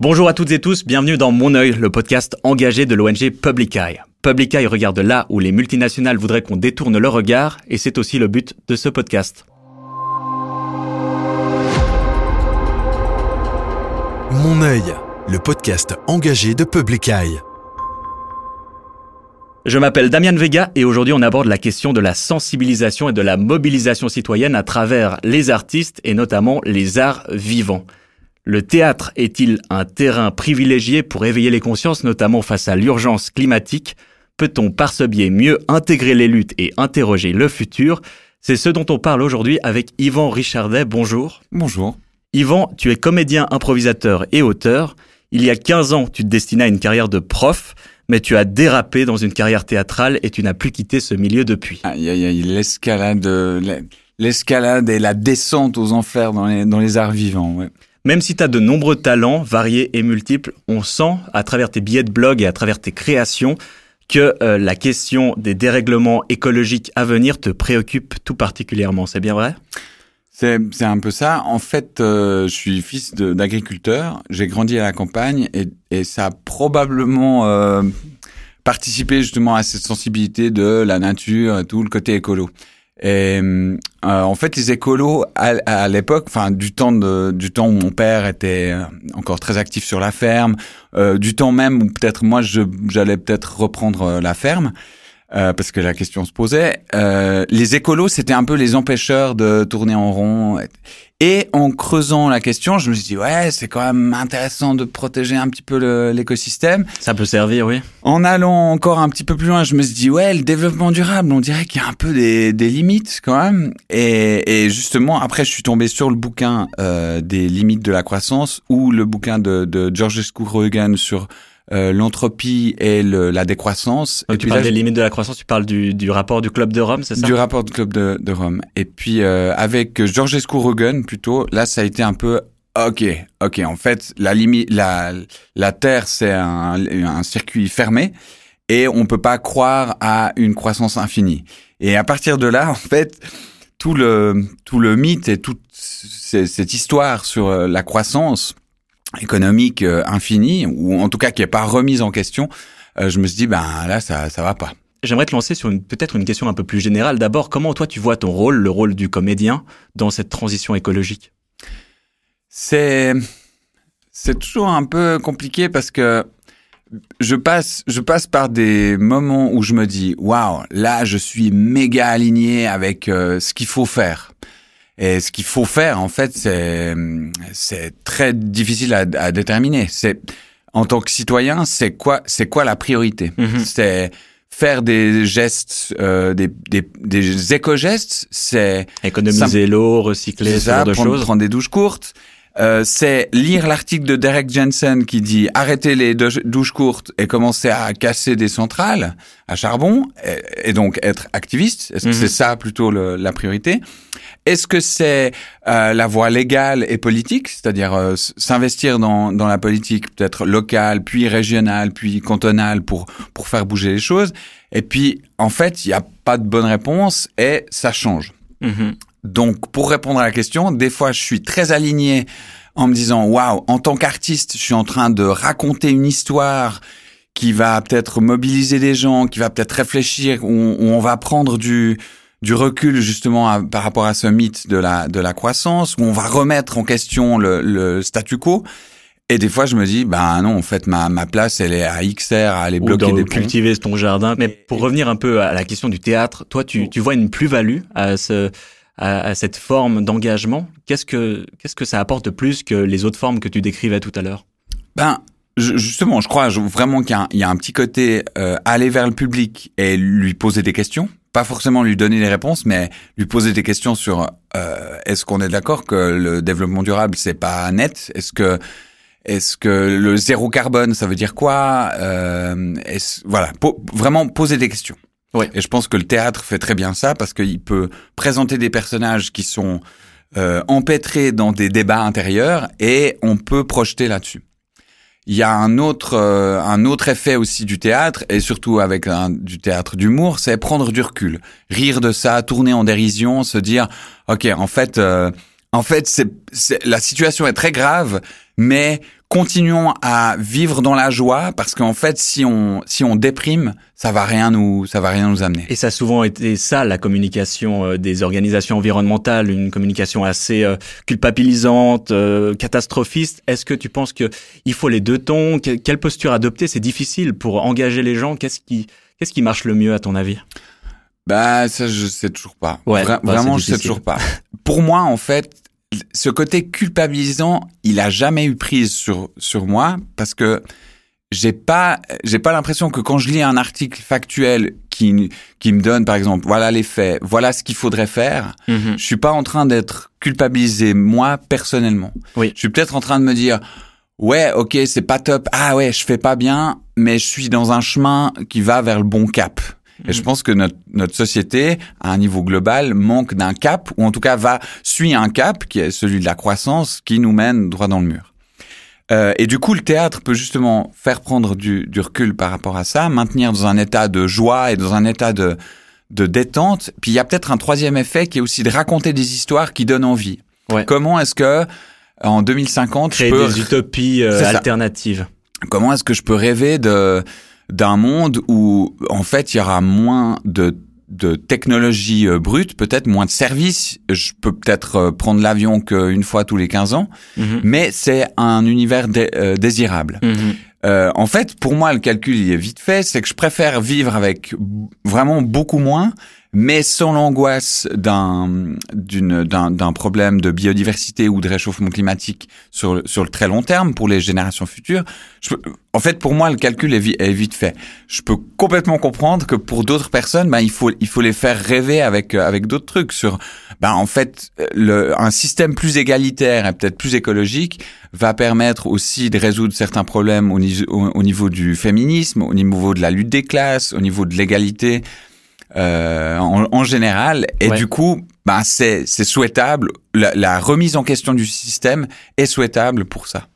Bonjour à toutes et tous, bienvenue dans Mon œil, le podcast engagé de l'ONG Public Eye. Public Eye regarde là où les multinationales voudraient qu'on détourne leur regard, et c'est aussi le but de ce podcast. Mon œil, le podcast engagé de Public Eye. Je m'appelle Damian Vega et aujourd'hui on aborde la question de la sensibilisation et de la mobilisation citoyenne à travers les artistes et notamment les arts vivants. Le théâtre est-il un terrain privilégié pour éveiller les consciences, notamment face à l'urgence climatique? Peut-on par ce biais mieux intégrer les luttes et interroger le futur? C'est ce dont on parle aujourd'hui avec Yvan Richardet. Bonjour. Bonjour. Yvan, tu es comédien, improvisateur et auteur. Il y a 15 ans, tu te destinais à une carrière de prof, mais tu as dérapé dans une carrière théâtrale et tu n'as plus quitté ce milieu depuis. Il y a l'escalade, l'escalade et la descente aux enfers dans les, dans les arts vivants. Ouais. Même si tu as de nombreux talents variés et multiples, on sent à travers tes billets de blog et à travers tes créations que euh, la question des dérèglements écologiques à venir te préoccupe tout particulièrement. C'est bien vrai? C'est, c'est un peu ça. En fait, euh, je suis fils d'agriculteur. J'ai grandi à la campagne et, et ça a probablement euh, participé justement à cette sensibilité de la nature et tout le côté écolo. Et euh, en fait, les écolos à, à l'époque, enfin du temps de, du temps où mon père était euh, encore très actif sur la ferme, euh, du temps même où peut-être moi j'allais peut-être reprendre euh, la ferme. Euh, parce que la question se posait. Euh, les écolos, c'était un peu les empêcheurs de tourner en rond. Et en creusant la question, je me suis dit, ouais, c'est quand même intéressant de protéger un petit peu l'écosystème. Ça peut servir, oui. En allant encore un petit peu plus loin, je me suis dit, ouais, le développement durable, on dirait qu'il y a un peu des, des limites quand même. Et, et, justement, après, je suis tombé sur le bouquin euh, des limites de la croissance ou le bouquin de, de George Scourogan sur euh, l'entropie et le, la décroissance. et tu parles des limites de la croissance, tu parles du, du rapport du Club de Rome, c'est ça? Du rapport du Club de, de Rome. Et puis euh, avec Georgescu Rogan plutôt, là ça a été un peu ok, ok. En fait, la limite, la la Terre c'est un, un circuit fermé et on peut pas croire à une croissance infinie. Et à partir de là, en fait, tout le tout le mythe et toute cette histoire sur euh, la croissance économique euh, infinie, ou en tout cas qui n'est pas remise en question, euh, je me suis dit, ben là, ça ça va pas. J'aimerais te lancer sur peut-être une question un peu plus générale. D'abord, comment toi tu vois ton rôle, le rôle du comédien, dans cette transition écologique? C'est c'est toujours un peu compliqué parce que je passe je passe par des moments où je me dis waouh là je suis méga aligné avec euh, ce qu'il faut faire et ce qu'il faut faire, en fait, c'est c'est très difficile à, à déterminer. C'est en tant que citoyen, c'est quoi c'est quoi la priorité? Mhm. C'est faire des gestes, euh, des, des, des éco-gestes, c'est Économiser l'eau, recycler, ce genre de choses. prendre des douches courtes. Euh, c'est lire l'article de Derek Jensen qui dit arrêtez les douches courtes et commencer à casser des centrales à charbon et, et donc être activiste. Est-ce que Mhm. c'est ça plutôt le- la priorité? Est-ce que c'est euh, la voie légale et politique, c'est-à-dire euh, s'investir dans, dans la politique peut-être locale, puis régionale, puis cantonale pour pour faire bouger les choses? Et puis en fait, il n'y a pas de bonne réponse et ça change. Mhm. Donc, pour répondre à la question, des fois, je suis très aligné en me disant, waouh, en tant qu'artiste, je suis en train de raconter une histoire qui va peut-être mobiliser des gens, qui va peut-être réfléchir, où on, où on va prendre du du recul justement à- par rapport à ce mythe de la de la croissance, où on va remettre en question le, le statu quo. Et des fois, je me dis, ben non, en fait, ma, ma place, elle est à XR, à aller Ou bloquer dans des ponts. cultiver ton jardin. Mais pour revenir un peu à la question du théâtre, toi, tu, tu vois une plus-value à ce à, à cette forme d'engagement. Qu'est-ce que qu'est-ce que ça apporte plus que les autres formes que tu décrivais tout à l'heure? Ben, justement, je crois vraiment qu'il y, a un- petit côté euh, aller vers le public et lui poser des questions. Pas forcément lui donner les réponses, mais lui poser des questions sur euh, est-ce qu'on est d'accord que le développement durable c'est pas net? Est-ce que est-ce que le zéro carbone ça veut dire quoi? Euh, est-ce- Voilà, vraiment poser des questions. Ouais. Et je pense que le théâtre fait très bien ça parce qu'il peut présenter des personnages qui sont euh, empêtrés dans des débats intérieurs et on peut projeter là-dessus. Il y a un autre euh, un autre effet aussi du théâtre et surtout avec un, du théâtre d'humour, c'est prendre du recul, rire de ça, tourner en dérision, se dire ok en fait euh, en fait c'est la situation est très grave, mais continuons à vivre dans la joie parce qu'en fait, si on si on déprime, ça va rien nous ça va rien nous amener. Et ça a souvent été ça la communication euh, des organisations environnementales, une communication assez euh, culpabilisante, euh, catastrophiste. Est-ce que tu penses que il faut les deux tons? Quelle posture adopter? C'est difficile pour engager les gens. Qu'est-ce qui qu'est-ce qui marche le mieux à ton avis? Bah ça je sais toujours pas. Ouais, bah, vraiment je sais toujours pas. pour moi en fait ce côté culpabilisant, il a jamais eu prise sur sur moi parce que j'ai pas j'ai pas l'impression que quand je lis un article factuel qui qui me donne par exemple voilà les faits, voilà ce qu'il faudrait faire, Mhm. je suis pas en train d'être culpabilisé moi personnellement. Oui. Je suis peut-être en train de me dire ouais, OK, c'est pas top. Ah ouais, je fais pas bien, mais je suis dans un chemin qui va vers le bon cap. Et je pense que notre, notre société, à un niveau global, manque d'un cap, ou en tout cas va suit un cap, qui est celui de la croissance, qui nous mène droit dans le mur. Euh, et du coup, le théâtre peut justement faire prendre du, du recul par rapport à ça, maintenir dans un état de joie et dans un état de, de détente. Puis il y a peut-être un troisième effet qui est aussi de raconter des histoires qui donnent envie. Ouais. Comment est-ce que en 2050, Créer je peux des utopies euh, alternatives. comment est-ce que je peux rêver de d'un monde où en fait il y aura moins de de technologie euh, brute, peut-être moins de services. Je peux peut-être euh, prendre l'avion qu'une fois tous les 15 ans, Mhm. mais c'est un univers dé- euh, désirable. Mhm. En fait, pour moi, le calcul il est vite fait. C'est que je préfère vivre avec vraiment beaucoup moins, mais sans l'angoisse d'un d'une d'un problème de biodiversité ou de réchauffement climatique sur sur le très long terme pour les générations futures. En fait, pour moi, le calcul est, vi- est vite fait. Je peux complètement comprendre que pour d'autres personnes, ben il faut il faut les faire rêver avec avec d'autres trucs sur ben en fait le un système plus égalitaire et peut-être plus écologique va permettre aussi de résoudre certains problèmes au, au- au niveau du féminisme, au niveau de la lutte des classes, au niveau de l'égalité euh, en, en général. Et Ouais. du coup, ben c'est c'est souhaitable. La, la remise en question du système est souhaitable pour ça.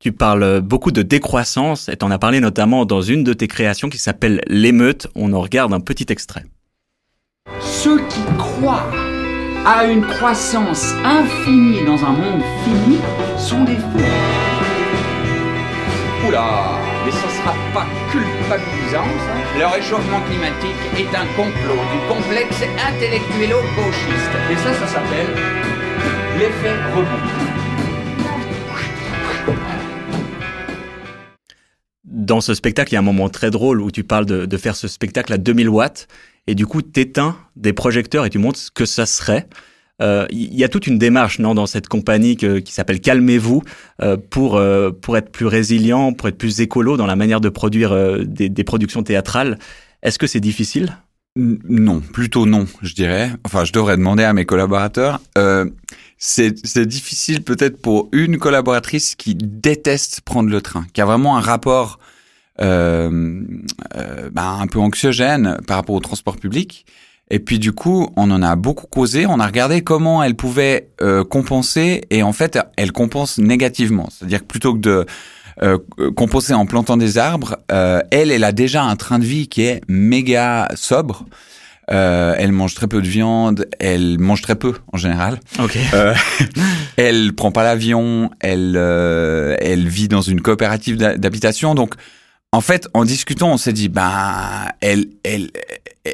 Tu parles beaucoup de décroissance et t'en as parlé notamment dans une de tes créations qui s'appelle L'émeute. On en regarde un petit extrait. Ceux qui croient à une croissance infinie dans un monde fini sont des fous. Oula, mais ça sera pas culpabilisant, Le réchauffement climatique est un complot du complexe intellectuelo-gauchiste. Et ça, ça s'appelle l'effet rebond. Dans ce spectacle, il y a un moment très drôle où tu parles de, de faire ce spectacle à 2000 watts et du coup t'éteins des projecteurs et tu montres ce que ça serait. Euh, Il y a toute une démarche non dans cette compagnie que- qui s'appelle Calmez-vous euh, pour euh, pour être plus résilient, pour être plus écolo dans la manière de produire euh, des, des productions théâtrales. Est-ce que c'est difficile? Non, plutôt non, je dirais. Enfin, je devrais demander à mes collaborateurs. Euh, c'est difficile peut-être pour une collaboratrice qui déteste prendre le train, qui a vraiment un rapport euh, euh, ben, un peu anxiogène par rapport au transport public. Et puis du coup, on en a beaucoup causé. On a regardé comment elle pouvait euh, compenser, et en fait, elle compense négativement. C'est-à-dire que plutôt que de euh, compenser en plantant des arbres, euh, elle, elle a déjà un train de vie qui est méga sobre. Euh, elle mange très peu de viande, elle mange très peu en général. Ok. Euh, elle prend pas l'avion, elle euh, elle vit dans une coopérative d'ha- d'habitation. Donc en fait, en discutant, on s'est dit ben elle elle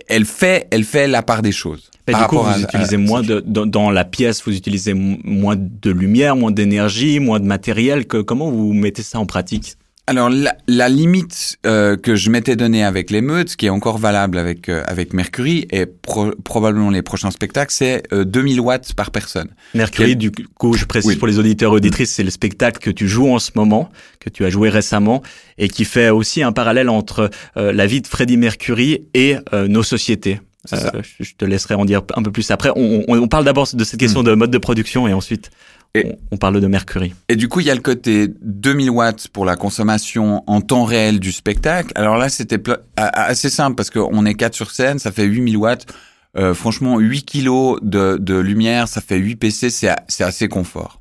elle fait elle fait la part des choses. Par du coup, vous à- utilisez à- moins de dans, dans la pièce, vous utilisez moins de lumière, moins d'énergie, moins de matériel. Que comment vous mettez ça en pratique? Alors la, la limite euh, que je m'étais donnée avec l'émeute, qui est encore valable avec euh, avec Mercury et pro- probablement les prochains spectacles, c'est euh, 2000 watts par personne. Mercury, du coup, je précise Oui. pour les auditeurs et auditrices, c'est le spectacle que tu joues en ce moment, que tu as joué récemment, et qui fait aussi un parallèle entre euh, la vie de Freddie Mercury et euh, nos sociétés. Ça. je te laisserai en dire un peu plus après. On, on, on parle d'abord de cette question de mode de production et ensuite Hmm. Et- on, parle de Mercury. Et du coup, il y a le côté 2000 watts pour la consommation en temps réel du spectacle. Alors là, c'était assez simple parce qu'on est quatre sur scène, ça fait 8000 watts. Euh, franchement, 8 kilos de, de lumière, ça fait 8 PC, c'est assez confort.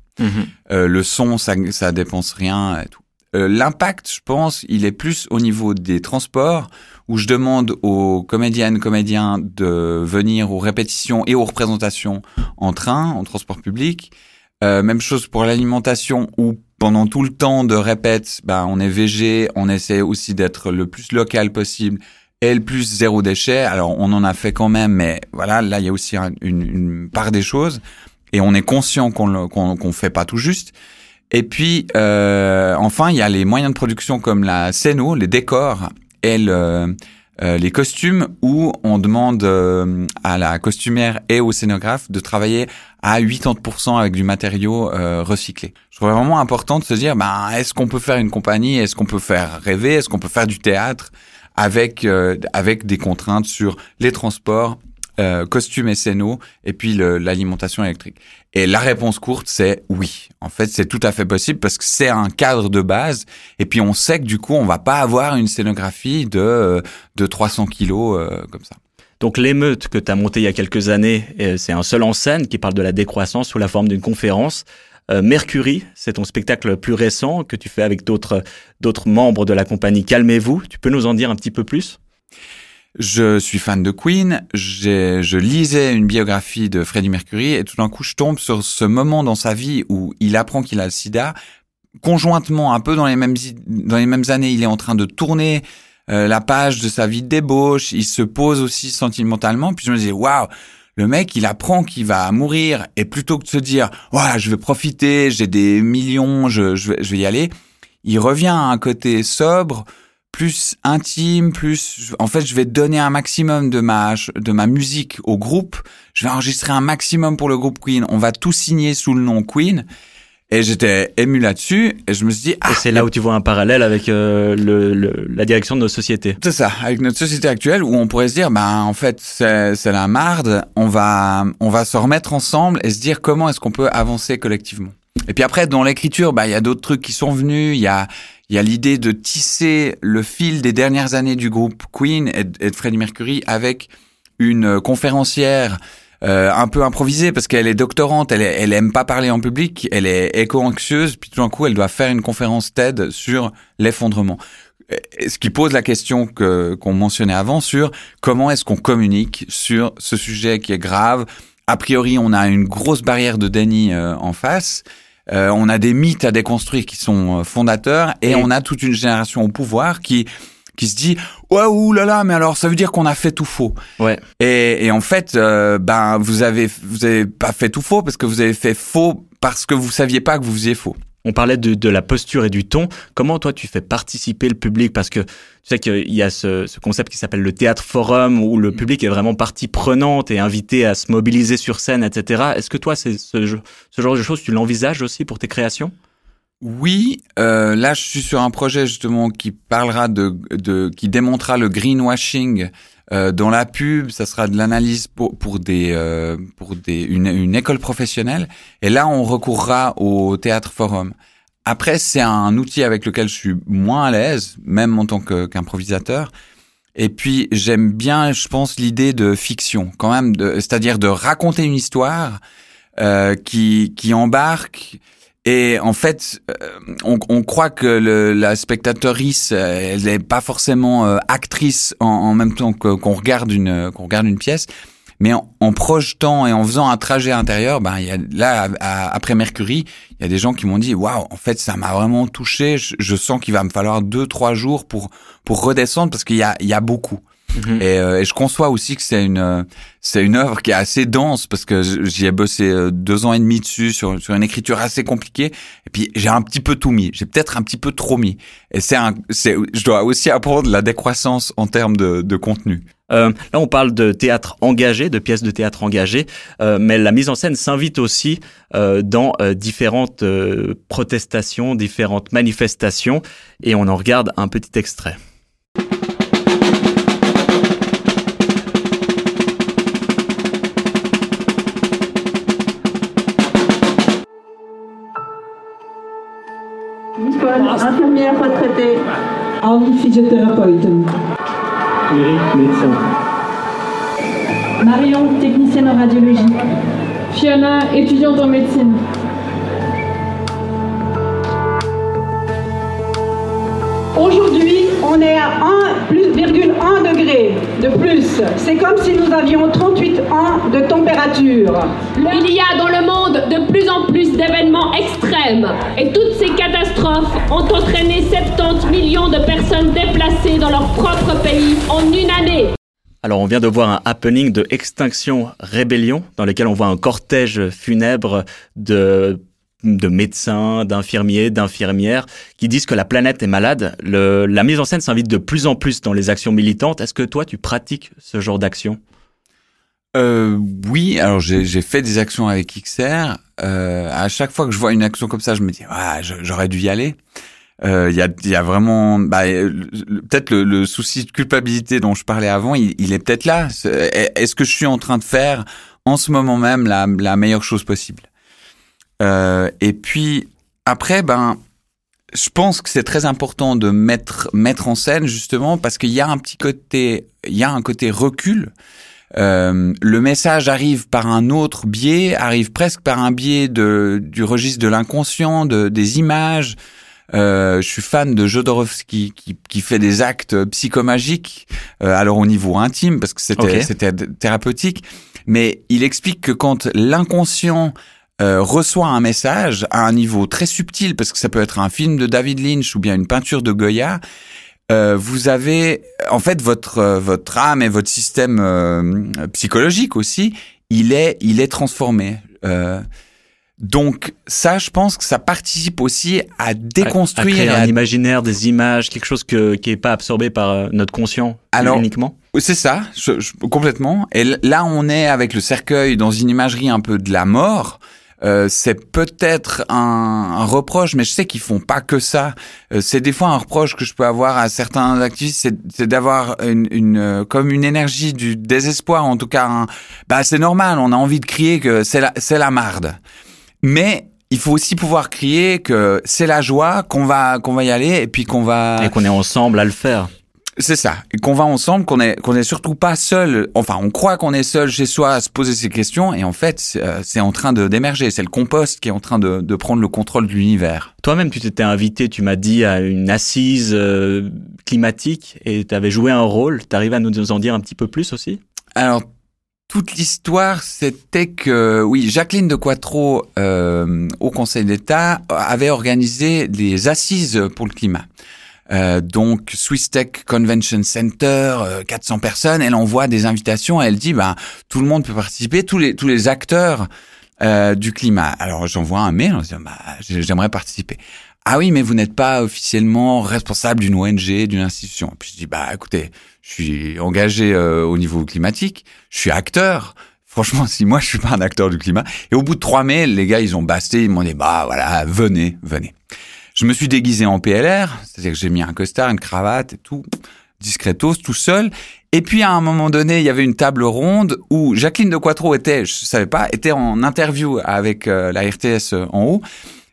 Euh, le son, ça, ça dépense rien et tout. Euh, L'impact, je pense, il est plus au niveau des transports, où je demande aux comédiennes, comédiens de venir aux répétitions et aux représentations en train, en transport public. Euh, même chose pour l'alimentation, où pendant tout le temps de répète, ben, on est VG, on essaie aussi d'être le plus local possible et le plus zéro déchet. Alors, on en a fait quand même, mais voilà, là, il y a aussi une, une, part des choses et on est conscient qu'on qu'on qu'on fait pas tout juste. Et puis, euh, enfin, il y a les moyens de production comme la scéno, les décors et le, euh, les costumes où on demande euh, à la costumière et au scénographe de travailler à 80% avec du matériau euh, recyclé. Je trouve vraiment important de se dire, ben, est-ce qu'on peut faire une compagnie, est-ce qu'on peut faire rêver, est-ce qu'on peut faire du théâtre avec avec des contraintes sur les transports, euh, costumes et scénos, et puis l'alimentation électrique. Et la réponse courte, c'est oui. En fait, c'est tout à fait possible parce que c'est un cadre de base. Et puis on sait que du coup, on va pas avoir une scénographie de euh, de 300 kilos euh, comme ça. Donc l'émeute que tu as montée il y a quelques années, c'est un seul en scène qui parle de la décroissance sous la forme d'une conférence. Mercury, c'est ton spectacle plus récent que tu fais avec d'autres membres de la compagnie Calmez-vous. Tu peux nous en dire un petit peu plus? Je suis fan de Queen, je lisais une biographie de Freddie Mercury et tout d'un coup je tombe sur ce moment dans sa vie où il apprend qu'il a le sida. Conjointement, un peu dans les mêmes, dans les mêmes années, il est en train de tourner euh, la page de sa vie de débauche, il se pose aussi sentimentalement, puis je me dis waouh, le mec, il apprend qu'il va mourir et plutôt que de se dire voilà, je vais profiter, j'ai des millions, je, je, vais, je vais y aller, il revient à un côté sobre, plus intime, plus en fait je vais donner un maximum de ma de ma musique au groupe. Je vais enregistrer un maximum pour le groupe Queen. On va tout signer sous le nom Queen. Et j'étais ému là-dessus et je me suis dit ah, c'est là où tu vois un parallèle avec euh, le, la direction de nos sociétés. C'est ça, avec notre société actuelle où on pourrait se dire bah en fait c'est c'est la marde, on va on va se remettre ensemble et se dire comment est-ce qu'on peut avancer collectivement. Et puis après dans l'écriture bah il y a d'autres trucs qui sont venus, il y a il y a l'idée de tisser le fil des dernières années du groupe Queen et, de Freddie Mercury avec une conférencière euh, un peu improvisée parce qu'elle est doctorante, elle, elle aime pas parler en public, elle est éco-anxieuse, puis tout d'un coup elle doit faire une conférence TED sur l'effondrement. Ce qui pose la question que qu'on mentionnait avant sur comment est-ce qu'on communique sur ce sujet qui est grave. A priori, on a une grosse barrière de déni euh, en face. Euh, on a des mythes à déconstruire qui sont euh, fondateurs et, on a toute une génération au pouvoir qui qui se dit ouais ouh là là mais alors ça veut dire qu'on a fait tout faux. Ouais. Et, et en fait euh, ben vous avez vous avez pas fait tout faux parce que vous avez fait faux parce que vous saviez pas que vous faisiez faux on parlait de, de, la posture et du ton. Comment toi tu fais participer le public? Parce que tu sais qu'il y a ce, ce concept qui s'appelle le théâtre forum où le public est vraiment partie prenante et invité à se mobiliser sur scène, etc. Est-ce que toi, c'est ce, ce genre de choses, tu l'envisages aussi pour tes créations? Oui, euh, là je suis sur un projet justement qui parlera de, de qui démontrera le greenwashing euh, dans la pub, ça sera de l'analyse pour, pour des euh, pour des une, une, école professionnelle. Et là, on recourra au théâtre forum. Après, c'est un outil avec lequel je suis moins à l'aise, même en tant qu'improvisateur. Et puis, j'aime bien, je pense, l'idée de fiction, quand même, c'est-à-dire de raconter une histoire euh, qui qui embarque et en fait, euh, on, on croit que le, la spectatrice, euh, elle n'est pas forcément euh, actrice en, en, même temps qu'on regarde une qu'on regarde une pièce, mais en, en, projetant et en faisant un trajet intérieur, ben y a là après Mercury, il y a des gens qui m'ont dit waouh, en fait ça m'a vraiment touché. Je, je sens qu'il va me falloir deux trois jours pour pour redescendre parce qu'il y a il y a beaucoup. Mhm. Et, euh, et, je conçois aussi que c'est une c'est une œuvre qui est assez dense parce que j'y ai bossé euh, deux ans et demi dessus sur sur une écriture assez compliquée. Et puis j'ai un petit peu tout mis. J'ai peut-être un petit peu trop mis. Et c'est un c'est je dois aussi apprendre la décroissance en termes de, de contenu. Euh, là, on parle de théâtre engagé, de pièces de théâtre engagées, euh, mais la mise en scène s'invite aussi euh, dans euh, différentes protestations, différentes manifestations, et on en regarde un petit extrait. Infirmière retraitée. Henri, physiothérapeute. Eric, médecin. Marion, technicienne en radiologie. Fiona, étudiante en médecine. Aujourd'hui, on est à 1, plus, 1 degré de plus. C'est comme si nous avions 38 ans de température. Il y a dans le monde de plus en plus d'événements extrêmes et toutes ces catastrophes ont entraîné 70 millions de personnes déplacées dans leur propre pays en une année. Alors on vient de voir un happening de Extinction Rébellion dans lequel on voit un cortège funèbre de de médecins, d'infirmiers, d'infirmières qui disent que la planète est malade. Le, la mise en scène s'invite de plus en plus dans les actions militantes. Est-ce que toi, tu pratiques ce genre d'action? Euh, Oui, alors j'ai fait des actions avec XR. Euh, à chaque fois que je vois une action comme ça, je me dis, ah, j'aurais dû y aller. Il euh, y, a, y, a, vraiment bah, peut-être le, le, souci de culpabilité dont je parlais avant, il, il est peut-être là. Est-ce que je suis en train de faire en ce moment même la, la meilleure chose possible? Euh, et puis après, ben, je pense que c'est très important de mettre mettre en scène justement parce qu'il y a un petit côté, il y a un côté recul. Euh, le message arrive par un autre biais, arrive presque par un biais de, du registre de l'inconscient, de, des images. Euh, je suis fan de Jodorowsky qui, qui fait des actes psychomagiques, euh, alors au niveau intime parce que c'était c'était thérapeutique, mais il explique que quand l'inconscient euh, reçoit un message à un niveau très subtil, parce que ça peut être un film de David Lynch ou bien une peinture de Goya, euh, vous avez en fait votre euh, votre âme et votre système psychologique aussi, il est il est transformé. donc ça, je pense que ça participe aussi à déconstruire à, un imaginaire, des images, quelque chose que, qui est pas absorbé par notre conscient Alors, uniquement. C'est ça, complètement. Et là, on est avec le cercueil dans une imagerie un peu de la mort. Euh, c'est peut-être un, reproche, mais je sais qu'ils font pas que ça. Euh, c'est des fois un reproche que je peux avoir à certains activistes, c'est d'avoir une, une, euh, comme une énergie du désespoir, en tout cas. bah c'est normal, on a envie de crier que c'est la, c'est la marde. Mais il faut aussi pouvoir crier que c'est la joie, qu'on va qu'on va y aller et puis qu'on va et qu'on est ensemble à le faire. C'est ça, qu'on va ensemble, qu'on est qu'on est surtout pas seul. Enfin, on croit qu'on est seul chez soi à se poser ces questions, et en fait, c'est en train de d'émerger. C'est le compost qui est en train de, de prendre le contrôle de l'univers. Toi-même, tu t'étais invité, tu m'as dit, à une assise euh, climatique, et tu avais joué un rôle. T'arrives à nous en dire un petit peu plus aussi? Alors, toute l'histoire, c'était que, oui, Jacqueline de Quattro, euh, au Conseil d'État, avait organisé des assises pour le climat. Euh, donc Swiss Tech Convention Center, 400 euh, personnes. Elle envoie des invitations. Elle dit, bah, tout le monde peut participer, tous les tous les acteurs euh, du climat. Alors j'envoie un mail en disant, bah, j'aimerais participer. Ah oui, mais vous n'êtes pas officiellement responsable d'une ONG, d'une institution. Puis je dis, bah écoutez, je suis engagé au niveau climatique, je suis acteur. Franchement, si moi je suis pas un acteur du climat. Et au bout de trois mails, les gars, ils ont basté, ils m'ont dit, bah voilà, venez, venez. Je me suis déguisé en PLR, c'est-à-dire que j'ai mis un costard, une cravate et tout, discretos, tout seul. Et puis à un moment donné, il y avait une table ronde où Jacqueline de Quattro était, je savais pas, était en interview avec euh, la RTS euh, en haut.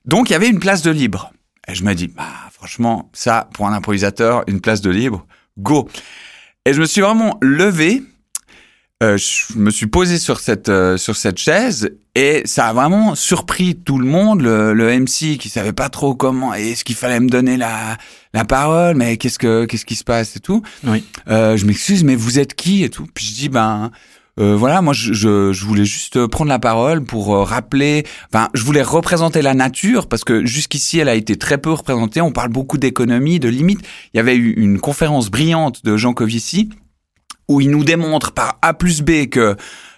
Donc il y avait une place de libre. Et je me dis, bah franchement, ça pour un improvisateur, une place de libre, go. Et je me suis vraiment levé euh, je me suis posé sur cette euh, sur cette chaise et ça a vraiment surpris tout le monde, le, le MC qui savait pas trop comment est-ce qu'il fallait me donner la la parole, mais qu'est-ce que qu'est-ce qui se passe et tout. Oui. Euh, je m'excuse, mais vous êtes qui et tout. Puis je dis ben euh, voilà, moi je, je, je, voulais juste prendre la parole pour rappeler, enfin je voulais représenter la nature parce que jusqu'ici elle a été très peu représentée. On parle beaucoup d'économie, de limites. Il y avait eu une conférence brillante de Jean Covici où il nous démontre par A plus B que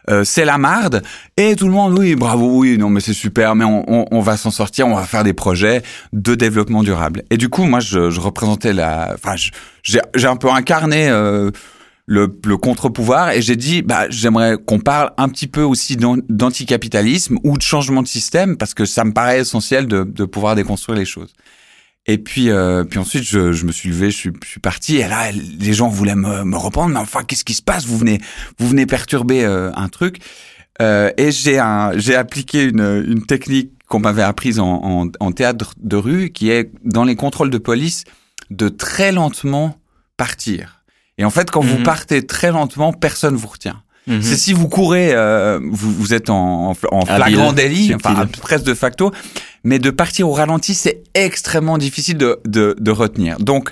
euh, c'est la marde. Et tout le monde oui bravo oui non mais c'est super mais on, on, on va s'en sortir on va faire des projets de développement durable. Et du coup moi je, je représentais la enfin j'ai un peu incarné euh, le, le contre-pouvoir et j'ai dit bah j'aimerais qu'on parle un petit peu aussi d'anticapitalisme ou de changement de système parce que ça me paraît essentiel de, de pouvoir déconstruire les choses et puis, euh, puis ensuite, je, je, me suis levé, je suis, je suis, parti. Et là, les gens voulaient me, me reprendre. Mais enfin, qu'est-ce qui se passe? Vous venez, vous venez perturber euh, un truc. Euh, et j'ai j'ai appliqué une, une technique qu'on m'avait apprise en, en, en, théâtre de rue, qui est dans les contrôles de police de très lentement partir. Et en fait, quand vous mhm. partez très lentement, personne vous retient. Mhm. C'est si vous courez, euh, vous, vous êtes en, en flagrant délit, enfin presque de facto mais de partir au ralenti, c'est extrêmement difficile de, de, de retenir. Donc,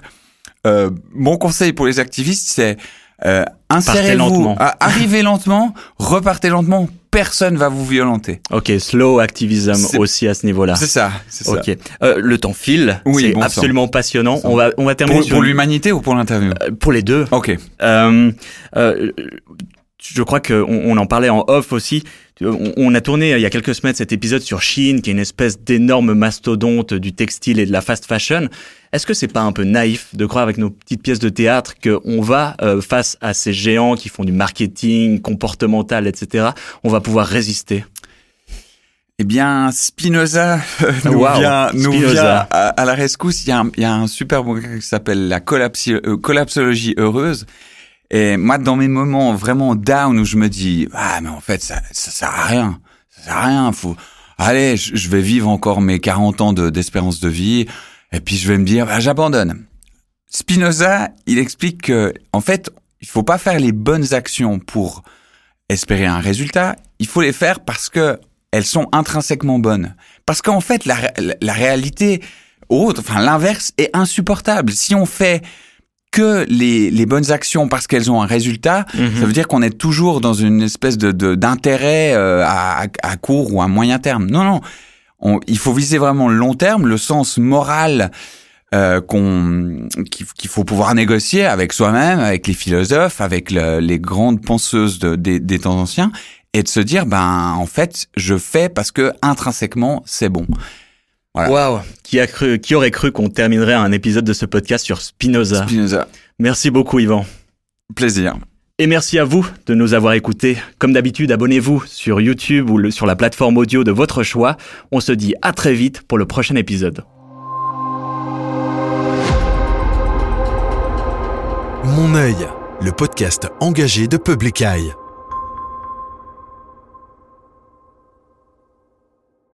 euh, mon conseil pour les activistes, c'est euh, insérez-vous, lentement. euh, arrivez lentement, repartez lentement. Personne va vous violenter. Ok, slow activism aussi à ce niveau-là. C'est ça. C'est ça. Ok, Euh, le temps file. Oui, c'est bon absolument passionnant. On va on va terminer Pour, sur pour une- l'humanité ou pour l'interview euh, pour les deux. Ok. Euh, je crois qu'on on en parlait en off aussi. On, on a tourné euh, il y a quelques semaines cet épisode sur Chine, qui est une espèce d'énorme mastodonte du textile et de la fast fashion. Est-ce que c'est pas un peu naïf de croire avec nos petites pièces de théâtre qu'on va euh, face à ces géants qui font du marketing comportemental, etc. On va pouvoir résister? Eh bien, Spinoza euh, nous Wow, vient, nous Spinoza. vient à, à la rescousse. Il y a un, il y a un super bouquin qui s'appelle La collapsi- euh, collapsologie heureuse. Et moi, dans mes moments vraiment down où je me dis, ah, mais en fait, ça, ça sert à rien. Ça sert à rien. Faut, allez, je, vais vivre encore mes 40 ans de- d'espérance de, vie. Et puis, je vais me dire, bah, j'abandonne. Spinoza, il explique que, en fait, il faut pas faire les bonnes actions pour espérer un résultat. Il faut les faire parce que elles sont intrinsèquement bonnes. Parce qu'en fait, la, ré- la réalité autre, enfin l'inverse, est insupportable. Si on fait que les, les bonnes actions parce qu'elles ont un résultat, ça veut dire qu'on est toujours dans une espèce de de- d'intérêt euh, à, à- court ou à moyen terme. Non, non. On- il faut viser vraiment le long terme, le sens moral euh, qu'on qu'il faut pouvoir négocier avec soi-même, avec les philosophes, avec le- les grandes penseuses de- des, des temps anciens, et de se dire ben en fait je fais parce que intrinsèquement c'est bon. Voilà. Waouh Qui a cru Qui aurait cru qu'on terminerait un épisode de ce podcast sur Spinoza Spinoza, Merci beaucoup, Yvan. plaisir. Et merci à vous de nous avoir écoutés. Comme d'habitude, abonnez-vous sur YouTube ou le- sur la plateforme audio de votre choix. On se dit à très vite pour le prochain épisode. Mon œil, le podcast engagé de Public Eye.